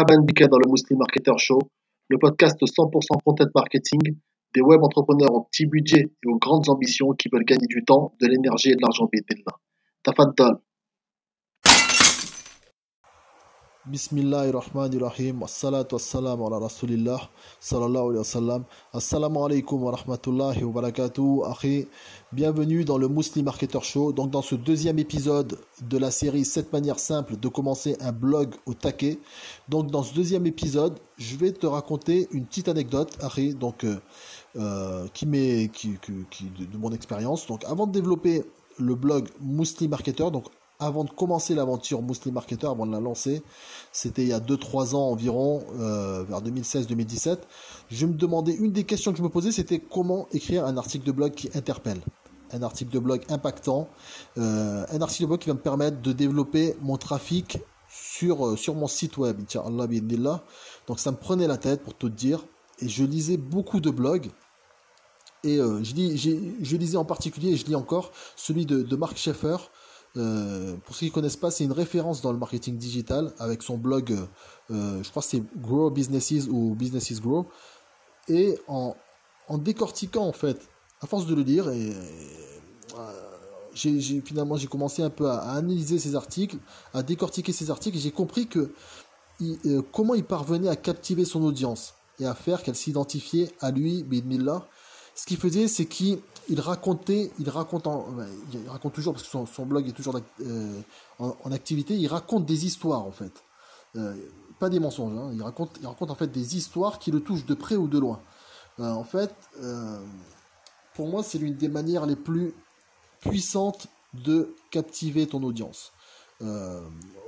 Marhaban Bika dans le Muslim Marketer Show, le podcast 100% content marketing des web entrepreneurs au petit budget et aux grandes ambitions qui veulent gagner du temps, de l'énergie et de l'argent bidillah. Tafaddal. Bismillahirrahmanirrahim. Assalatu wassalamu ala rasulillah wa. Assalamu alaikum rahmatullahi wa barakatuh. Bienvenue dans le Muslim Marketer Show. Donc dans ce deuxième épisode de la série 7 manières simples de commencer un blog au taquet. Donc dans ce deuxième épisode, je vais te raconter une petite anecdote, donc euh, euh, qui qui, qui, de, de mon expérience. Donc avant de développer le blog Muslim Marketer, donc avant de commencer l'aventure Muslim Marketer, avant de la lancer, c'était il y a 2-3 ans environ, euh, vers 2016-2017, je me demandais, une des questions que je me posais, c'était comment écrire un article de blog qui interpelle. Un article de blog impactant, euh, un article de blog qui va me permettre de développer mon trafic sur, euh, sur mon site web, Donc ça me prenait la tête pour tout dire, et je lisais beaucoup de blogs, et je lisais en particulier, et je lis encore, celui de, de Mark Schaeffer, euh, pour ceux qui ne connaissent pas, c'est une référence dans le marketing digital avec son blog, euh, je crois que c'est Grow Businesses ou Businesses Grow. Et en, décortiquant, en fait, à force de le lire, et, euh, finalement j'ai commencé un peu à, analyser ces articles, à décortiquer ces articles, et j'ai compris que euh, comment il parvenait à captiver son audience et à faire qu'elle s'identifiait à lui, Bidmillah, ce qu'il faisait, c'est qu'il racontait, il raconte, il raconte toujours, parce que son, blog est toujours euh, en, activité, il raconte des histoires en fait. Euh, pas des mensonges, hein. il, raconte, il raconte en fait des histoires qui le touchent de près ou de loin. Euh, en fait, pour moi, c'est l'une des manières les plus puissantes de captiver ton audience.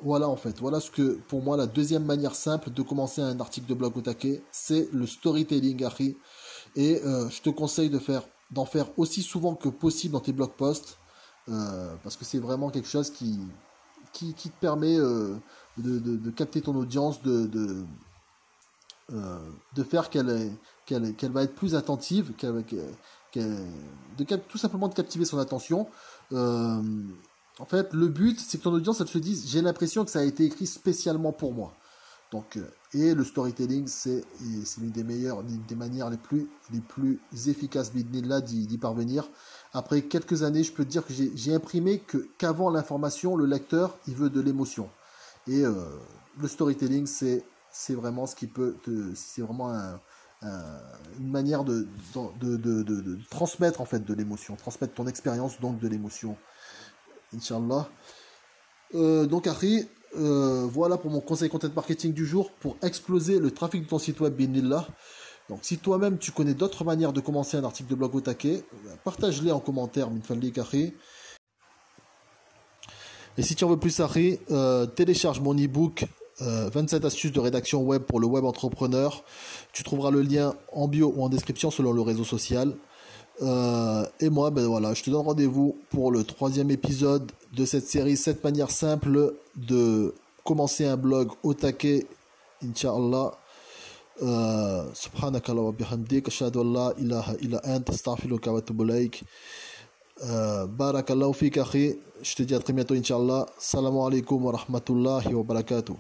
voilà en fait, voilà ce que pour moi la deuxième manière simple de commencer un article de blog au taquet, c'est le storytelling, Harry. Et je te conseille de faire, d'en faire aussi souvent que possible dans tes blog posts, euh, parce que c'est vraiment quelque chose qui, qui, te permet euh, de, capter ton audience, de, de faire qu'elle qu'elle va être plus attentive, qu'elle, de tout simplement de captiver son attention. en fait, le but, c'est que ton audience, elle se dise, j'ai l'impression que ça a été écrit spécialement pour moi. Donc, euh, et le storytelling, c'est l'une des meilleures, des manières les plus, les plus efficaces d'y parvenir. Après quelques années, je peux te dire que j'ai imprimé qu'avant l'information, le lecteur, il veut de l'émotion. Et euh, le storytelling, c'est vraiment ce qui peut c'est vraiment une manière de de, de, de, transmettre en fait de l'émotion, transmettre ton expérience donc de l'émotion. Inch'Allah. Euh, donc Harry, euh, voilà pour mon conseil content marketing du jour pour exploser le trafic de ton site web Binillah. Donc si toi-même tu connais d'autres manières de commencer un article de blog au taquet, partage-les en commentaire, Et si tu en veux plus, Harry, euh, télécharge mon e-book 27 euh, astuces de rédaction web pour le web entrepreneur. Tu trouveras le lien en bio ou en description selon le réseau social. et moi, ben voilà, je te donne rendez-vous pour le troisième épisode de cette série 7 manières simples de commencer un blog au taquet, Inch'Allah. سبحانك اللهم وبحمدك أشهد أن لا إله إلا أنت أستغفرك وأتوب إليك بارك الله فيك أخي je te dis à très bientôt Inch'Allah. Salam alaikum wa rahmatullahi wa barakatuh.